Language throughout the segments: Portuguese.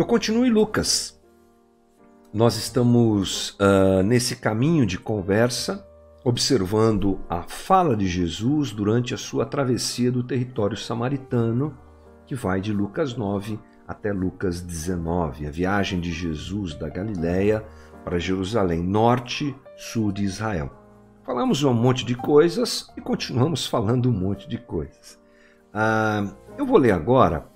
Eu continuo em Lucas. Nós estamos uh, nesse caminho de conversa, observando a fala de Jesus durante a sua travessia do território samaritano, que vai de Lucas 9 até Lucas 19, a viagem de Jesus da Galiléia para Jerusalém, norte, sul de Israel. Falamos um monte de coisas e continuamos falando um monte de coisas. Uh, eu vou ler agora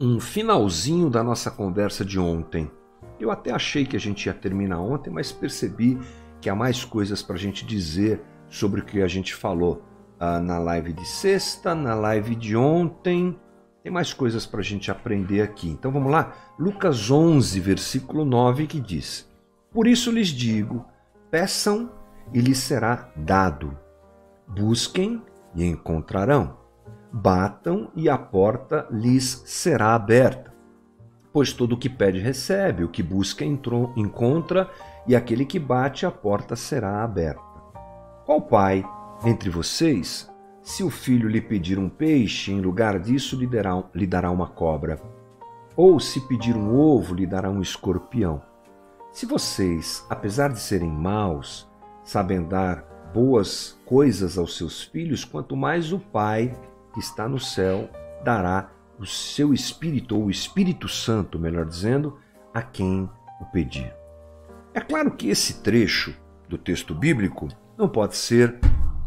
um finalzinho da nossa conversa de ontem. Eu até achei que a gente ia terminar ontem, mas percebi que há mais coisas para a gente dizer sobre o que a gente falou uh, na live de sexta, na live de ontem. Tem mais coisas para a gente aprender aqui. Então vamos lá? Lucas 11, versículo 9, que diz: Por isso lhes digo: peçam e lhes será dado, busquem e encontrarão batam e a porta lhes será aberta. Pois todo o que pede recebe, o que busca encontra, e aquele que bate a porta será aberta. Qual pai entre vocês, se o filho lhe pedir um peixe, em lugar disso lhe lhe dará uma cobra? Ou se pedir um ovo, lhe dará um escorpião? Se vocês, apesar de serem maus, sabem dar boas coisas aos seus filhos, quanto mais o Pai que está no céu dará o seu Espírito, ou o Espírito Santo, melhor dizendo, a quem o pedir. É claro que esse trecho do texto bíblico não pode ser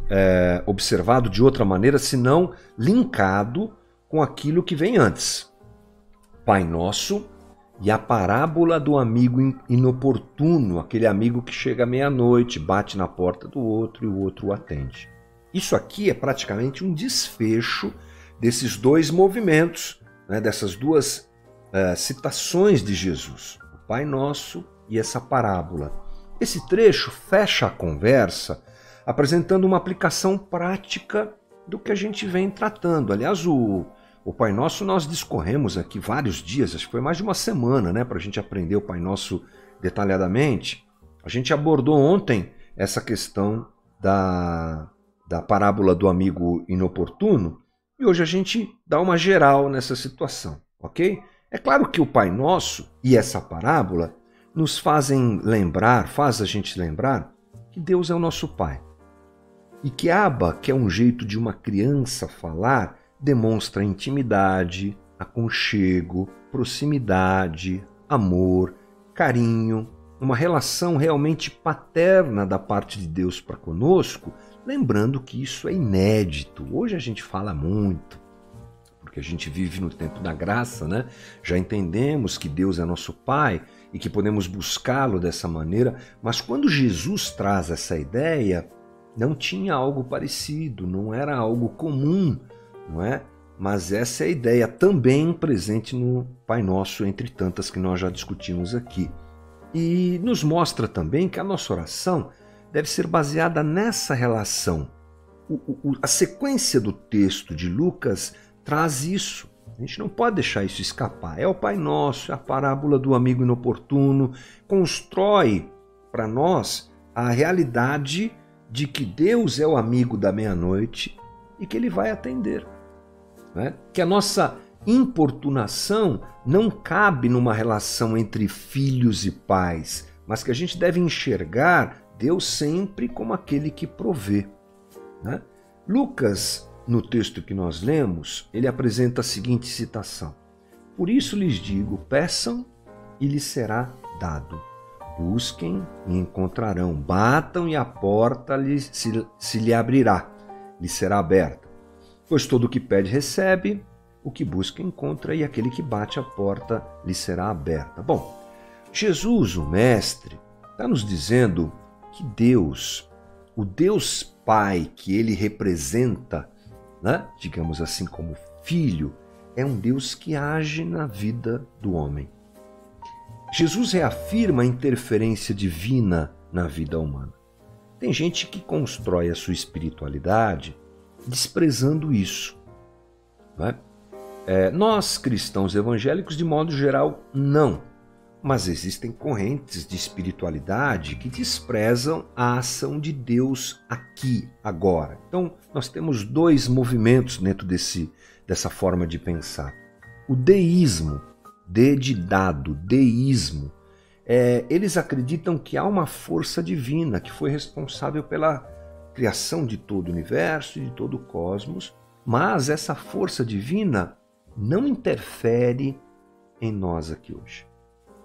é, observado de outra maneira senão linkado com aquilo que vem antes. Pai Nosso e a parábola do amigo inoportuno, aquele amigo que chega meia-noite, bate na porta do outro e o outro o atende. Isso aqui é praticamente um desfecho desses dois movimentos, né, dessas duas uh, citações de Jesus, o Pai Nosso e essa parábola. Esse trecho fecha a conversa apresentando uma aplicação prática do que a gente vem tratando. Aliás, o, o Pai Nosso nós discorremos aqui vários dias, acho que foi mais de uma semana, né, para a gente aprender o Pai Nosso detalhadamente. A gente abordou ontem essa questão da da parábola do amigo inoportuno, e hoje a gente dá uma geral nessa situação, ok? É claro que o Pai Nosso e essa parábola nos fazem lembrar, faz a gente lembrar que Deus é o nosso Pai. E que Aba, que é um jeito de uma criança falar, demonstra intimidade, aconchego, proximidade, amor, carinho, uma relação realmente paterna da parte de Deus para conosco Lembrando que isso é inédito. Hoje a gente fala muito, porque a gente vive no tempo da graça, né? Já entendemos que Deus é nosso Pai e que podemos buscá-lo dessa maneira, mas quando Jesus traz essa ideia, não tinha algo parecido, não era algo comum, não é? Mas essa é a ideia também presente no Pai Nosso, entre tantas que nós já discutimos aqui. E nos mostra também que a nossa oração deve ser baseada nessa relação. O, o, a sequência do texto de Lucas traz isso. A gente não pode deixar isso escapar. É o Pai Nosso, é a parábola do amigo inoportuno, constrói para nós a realidade de que Deus é o amigo da meia-noite e que ele vai atender. Né? Que a nossa importunação não cabe numa relação entre filhos e pais, mas que a gente deve enxergar Deus sempre como aquele que provê. Né? Lucas, no texto que nós lemos, ele apresenta a seguinte citação: Por isso lhes digo: peçam e lhes será dado. Busquem e encontrarão. Batam e a porta lhes, se, se lhe abrirá, lhe será aberta. Pois todo o que pede recebe, o que busca encontra, e aquele que bate a porta lhe será aberta. Bom, Jesus, o Mestre, está nos dizendo que Deus, o Deus Pai que ele representa, né? digamos assim, como filho, é um Deus que age na vida do homem. Jesus reafirma a interferência divina na vida humana. Tem gente que constrói a sua espiritualidade desprezando isso. É? É, nós, cristãos evangélicos, de modo geral, não. Mas existem correntes de espiritualidade que desprezam a ação de Deus aqui, agora. Então, nós temos dois movimentos dentro desse, dessa forma de pensar. O deísmo, D de dado, deísmo. É, eles acreditam que há uma força divina que foi responsável pela criação de todo o universo e de todo o cosmos, mas essa força divina não interfere em nós aqui hoje.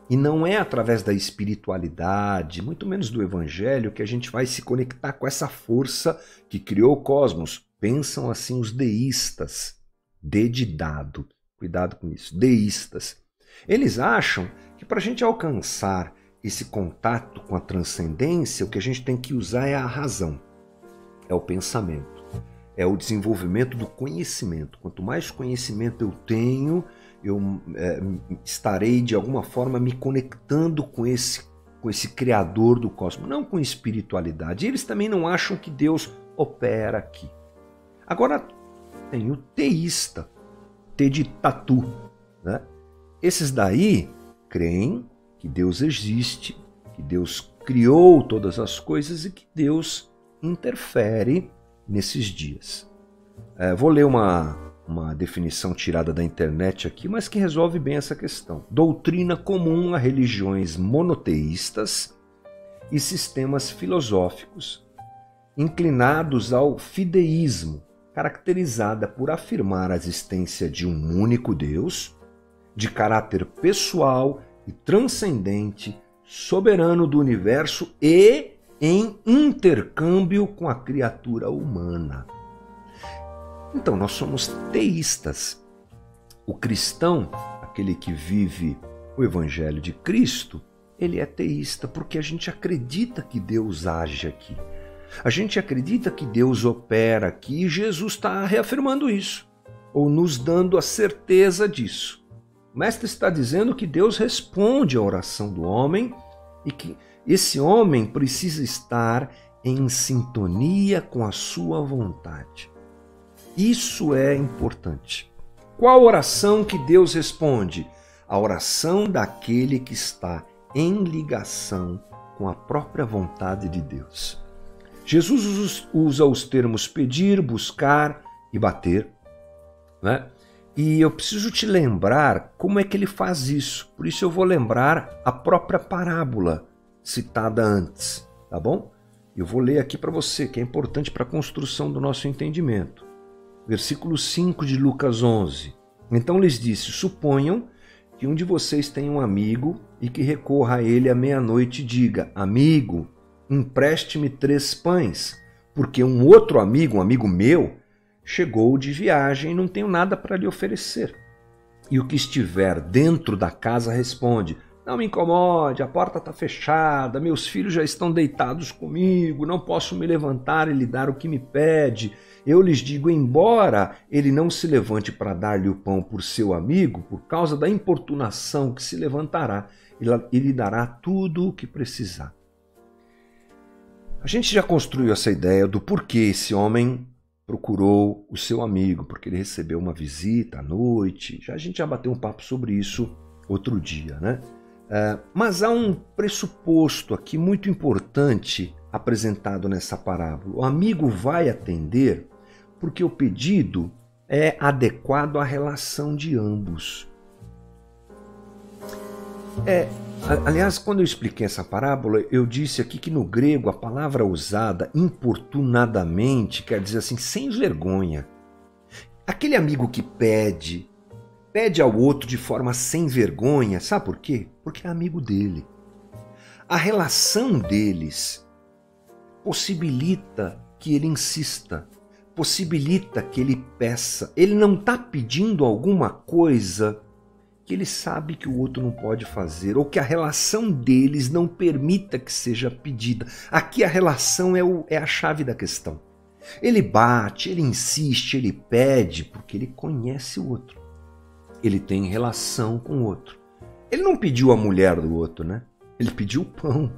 E não é através da espiritualidade, muito menos do evangelho, que a gente vai se conectar com essa força que criou o cosmos. Pensam assim os deístas. D de dado. Cuidado com isso. Deístas. Eles acham que para a gente alcançar esse contato com a transcendência, o que a gente tem que usar é a razão, é o pensamento, é o desenvolvimento do conhecimento. Quanto mais conhecimento eu tenho, eu é, estarei de alguma forma me conectando com esse com esse criador do cosmos, não com espiritualidade. Eles também não acham que Deus opera aqui. Agora tem o teísta, T de tatu, né? Esses daí creem que Deus existe, que Deus criou todas as coisas e que Deus interfere nesses dias. É, vou ler uma uma definição tirada da internet aqui, mas que resolve bem essa questão. Doutrina comum a religiões monoteístas e sistemas filosóficos inclinados ao fideísmo, caracterizada por afirmar a existência de um único Deus, de caráter pessoal e transcendente, soberano do universo e em intercâmbio com a criatura humana. Então, nós somos teístas. O cristão, aquele que vive o Evangelho de Cristo, ele é teísta porque a gente acredita que Deus age aqui. A gente acredita que Deus opera aqui e Jesus está reafirmando isso, ou nos dando a certeza disso. O Mestre está dizendo que Deus responde à oração do homem e que esse homem precisa estar em sintonia com a sua vontade. Isso é importante. Qual oração que Deus responde? A oração daquele que está em ligação com a própria vontade de Deus. Jesus usa os termos pedir, buscar e bater, né? E eu preciso te lembrar como é que ele faz isso. Por isso eu vou lembrar a própria parábola citada antes, tá bom? Eu vou ler aqui para você, que é importante para a construção do nosso entendimento versículo 5 de Lucas 11. Então lhes disse: Suponham que um de vocês tem um amigo e que recorra a ele à meia-noite e diga: Amigo, empreste-me três pães, porque um outro amigo, um amigo meu, chegou de viagem e não tenho nada para lhe oferecer. E o que estiver dentro da casa responde: Não me incomode, a porta está fechada, meus filhos já estão deitados comigo, não posso me levantar e lhe dar o que me pede. Eu lhes digo: embora ele não se levante para dar-lhe o pão por seu amigo, por causa da importunação que se levantará, ele lhe dará tudo o que precisar. A gente já construiu essa ideia do porquê esse homem procurou o seu amigo, porque ele recebeu uma visita à noite. Já a gente já bateu um papo sobre isso outro dia, né? Uh, mas há um pressuposto aqui muito importante apresentado nessa parábola. O amigo vai atender porque o pedido é adequado à relação de ambos. É, aliás, quando eu expliquei essa parábola, eu disse aqui que no grego a palavra usada importunadamente quer dizer assim, sem vergonha. Aquele amigo que pede, pede ao outro de forma sem vergonha, sabe por quê? Porque é amigo dele. A relação deles possibilita que ele insista, possibilita que ele peça. Ele não está pedindo alguma coisa que ele sabe que o outro não pode fazer, ou que a relação deles não permita que seja pedida. Aqui a relação é, o, é a chave da questão. Ele bate, ele insiste, ele pede, porque ele conhece o outro. Ele tem relação com o outro. Ele não pediu a mulher do outro, né? Ele pediu o pão,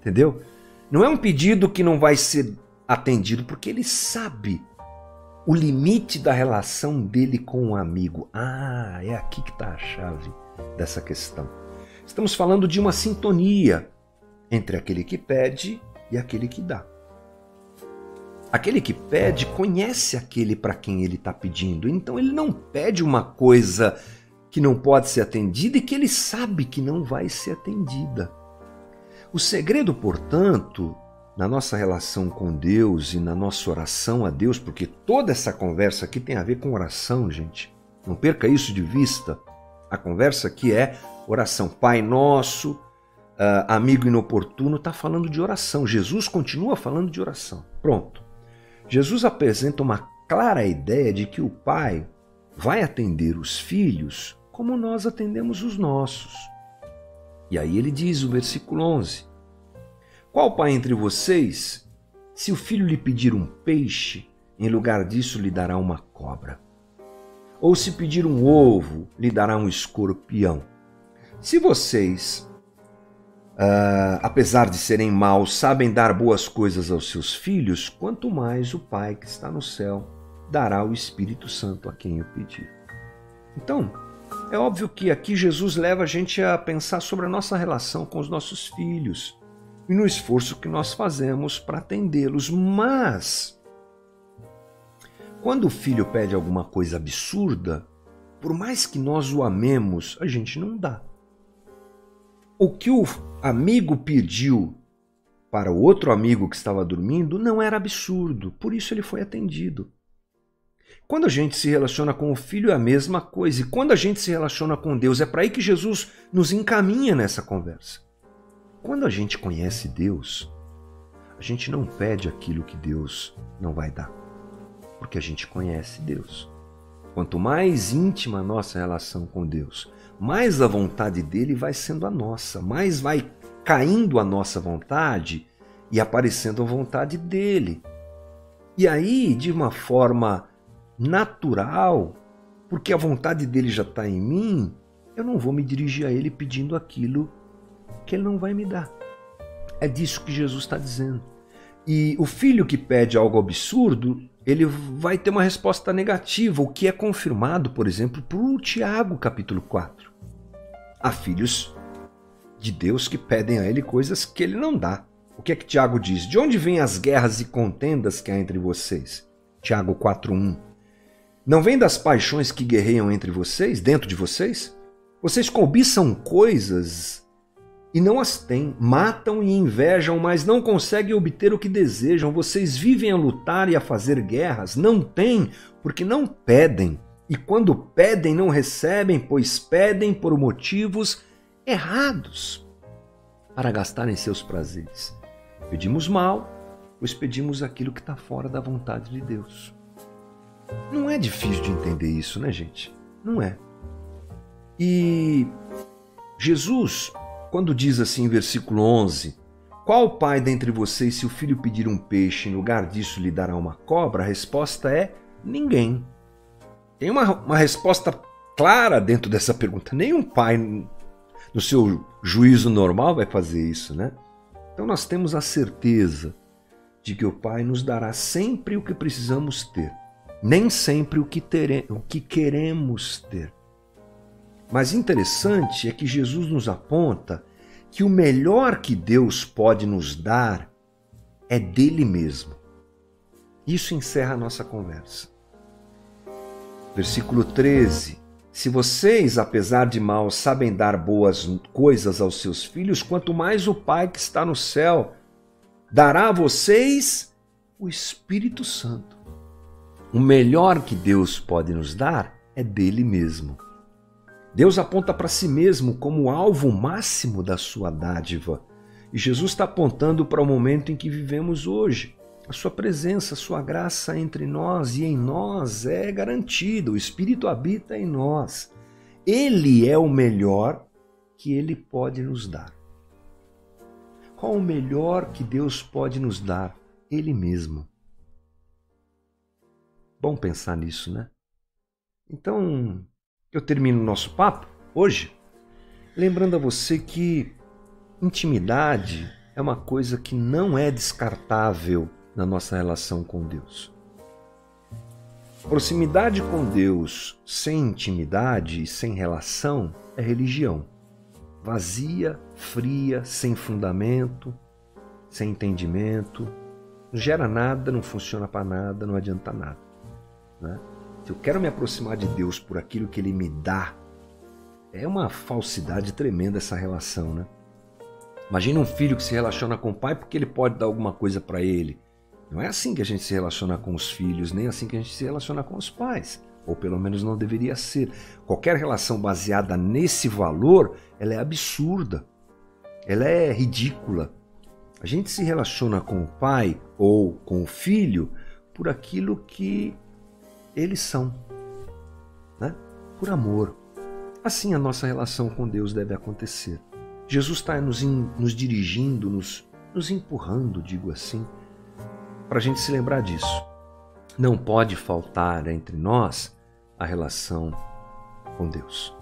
entendeu? Não é um pedido que não vai ser atendido, porque ele sabe o limite da relação dele com o amigo. Ah, é aqui que está a chave dessa questão. Estamos falando de uma sintonia entre aquele que pede e aquele que dá. Aquele que pede conhece aquele para quem ele está pedindo, então ele não pede uma coisa que não pode ser atendida e que ele sabe que não vai ser atendida. O segredo, portanto, na nossa relação com Deus e na nossa oração a Deus, porque toda essa conversa aqui tem a ver com oração, gente. Não perca isso de vista. A conversa aqui é oração. Pai Nosso, uh, amigo inoportuno, está falando de oração. Jesus continua falando de oração. Pronto. Jesus apresenta uma clara ideia de que o Pai vai atender os filhos como nós atendemos os nossos. E aí ele diz o versículo 11: Qual pai entre vocês, se o filho lhe pedir um peixe, em lugar disso lhe dará uma cobra? Ou se pedir um ovo, lhe dará um escorpião? Se vocês, uh, apesar de serem maus, sabem dar boas coisas aos seus filhos, quanto mais o Pai que está no céu dará o Espírito Santo a quem o pedir. Então, é óbvio que aqui Jesus leva a gente a pensar sobre a nossa relação com os nossos filhos e no esforço que nós fazemos para atendê-los, mas quando o filho pede alguma coisa absurda, por mais que nós o amemos, a gente não dá. O que o amigo pediu para o outro amigo que estava dormindo não era absurdo, por isso ele foi atendido. Quando a gente se relaciona com o Filho é a mesma coisa, e quando a gente se relaciona com Deus, é para aí que Jesus nos encaminha nessa conversa. Quando a gente conhece Deus, a gente não pede aquilo que Deus não vai dar, porque a gente conhece Deus. Quanto mais íntima a nossa relação com Deus, mais a vontade dele vai sendo a nossa, mais vai caindo a nossa vontade e aparecendo a vontade dele. E aí, de uma forma natural, porque a vontade dele já está em mim, eu não vou me dirigir a ele pedindo aquilo que ele não vai me dar. É disso que Jesus está dizendo. E o filho que pede algo absurdo, ele vai ter uma resposta negativa, o que é confirmado, por exemplo, por Tiago, capítulo 4. Há filhos de Deus que pedem a ele coisas que ele não dá. O que é que Tiago diz? De onde vêm as guerras e contendas que há entre vocês? Tiago 4:1. Não vem das paixões que guerreiam entre vocês, dentro de vocês? Vocês cobiçam coisas e não as têm, matam e invejam, mas não conseguem obter o que desejam. Vocês vivem a lutar e a fazer guerras, não têm, porque não pedem. E quando pedem, não recebem, pois pedem por motivos errados para gastarem seus prazeres. Pedimos mal, pois pedimos aquilo que está fora da vontade de Deus. Não é difícil de entender isso, né, gente? Não é. E Jesus, quando diz assim versículo 11: Qual pai dentre vocês, se o filho pedir um peixe, em lugar disso lhe dará uma cobra? A resposta é: ninguém. Tem uma, uma resposta clara dentro dessa pergunta. Nenhum pai, no seu juízo normal, vai fazer isso, né? Então nós temos a certeza de que o Pai nos dará sempre o que precisamos ter nem sempre o que, tere, o que queremos ter. Mas interessante é que Jesus nos aponta que o melhor que Deus pode nos dar é dele mesmo. Isso encerra a nossa conversa. Versículo 13: Se vocês, apesar de maus, sabem dar boas coisas aos seus filhos, quanto mais o Pai que está no céu dará a vocês o Espírito Santo. O melhor que Deus pode nos dar é dele mesmo. Deus aponta para si mesmo como o alvo máximo da sua dádiva. E Jesus está apontando para o momento em que vivemos hoje. A sua presença, a sua graça entre nós e em nós é garantida. O Espírito habita em nós. Ele é o melhor que ele pode nos dar. Qual o melhor que Deus pode nos dar? Ele mesmo. Bom pensar nisso, né? Então, eu termino o nosso papo hoje lembrando a você que intimidade é uma coisa que não é descartável na nossa relação com Deus. Proximidade com Deus sem intimidade e sem relação é religião. Vazia, fria, sem fundamento, sem entendimento, não gera nada, não funciona para nada, não adianta nada. Né? Se eu quero me aproximar de Deus por aquilo que Ele me dá, é uma falsidade tremenda essa relação, né? Imagina um filho que se relaciona com o pai porque ele pode dar alguma coisa para ele. Não é assim que a gente se relaciona com os filhos, nem assim que a gente se relaciona com os pais. Ou pelo menos não deveria ser. Qualquer relação baseada nesse valor, ela é absurda. Ela é ridícula. A gente se relaciona com o pai ou com o filho por aquilo que eles são, né? por amor. Assim a nossa relação com Deus deve acontecer. Jesus está nos, nos dirigindo, nos, nos empurrando, digo assim, para a gente se lembrar disso. Não pode faltar entre nós a relação com Deus.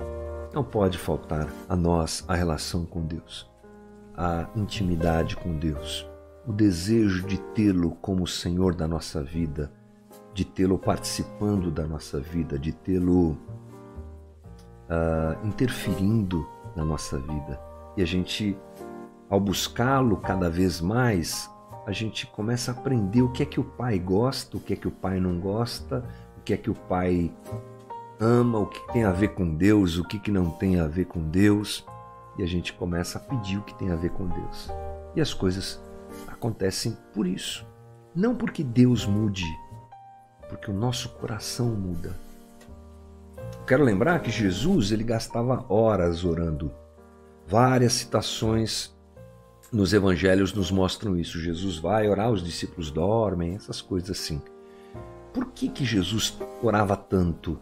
Não pode faltar a nós a relação com Deus, a intimidade com Deus, o desejo de tê-lo como Senhor da nossa vida, de tê-lo participando da nossa vida, de tê-lo uh, interferindo na nossa vida. E a gente, ao buscá-lo cada vez mais, a gente começa a aprender o que é que o pai gosta, o que é que o pai não gosta, o que é que o pai ama, o que tem a ver com Deus, o que, que não tem a ver com Deus. E a gente começa a pedir o que tem a ver com Deus. E as coisas acontecem por isso. Não porque Deus mude, porque o nosso coração muda. Quero lembrar que Jesus ele gastava horas orando. Várias citações nos evangelhos nos mostram isso. Jesus vai orar, os discípulos dormem, essas coisas assim. Por que, que Jesus orava tanto?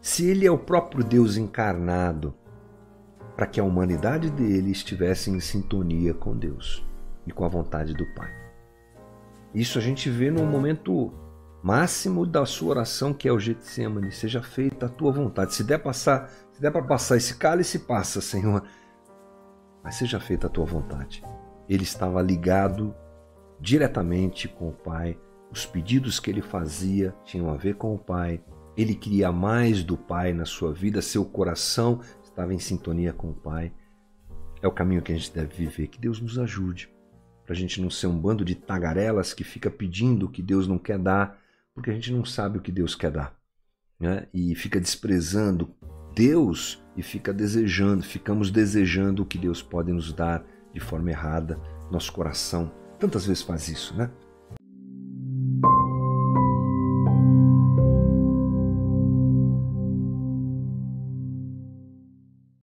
Se ele é o próprio Deus encarnado, para que a humanidade dele estivesse em sintonia com Deus e com a vontade do Pai. Isso a gente vê no momento máximo da sua oração, que é o Getsemane, seja feita a tua vontade. Se der passar, se der para passar esse cálice, passa, Senhor. Mas seja feita a tua vontade ele estava ligado diretamente com o Pai. Os pedidos que ele fazia tinham a ver com o Pai. Ele queria mais do Pai na sua vida, seu coração estava em sintonia com o Pai. É o caminho que a gente deve viver. Que Deus nos ajude, para a gente não ser um bando de tagarelas que fica pedindo o que Deus não quer dar, porque a gente não sabe o que Deus quer dar. Né? E fica desprezando Deus e fica desejando, ficamos desejando o que Deus pode nos dar de forma errada. Nosso coração tantas vezes faz isso, né?